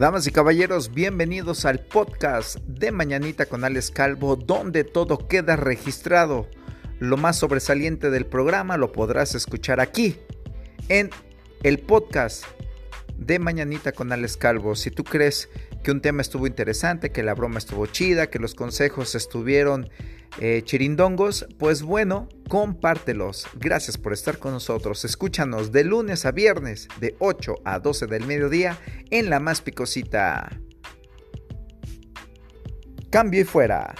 Damas y caballeros, bienvenidos al podcast de Mañanita con Alex Calvo, donde todo queda registrado. Lo más sobresaliente del programa lo podrás escuchar aquí, en el podcast de Mañanita con Alex Calvo. Si tú crees que un tema estuvo interesante, que la broma estuvo chida, que los consejos estuvieron eh, chirindongos, pues bueno, compártelos. Gracias por estar con nosotros. Escúchanos de lunes a viernes, de 8 a 12 del mediodía, en la más picosita. Cambio y fuera.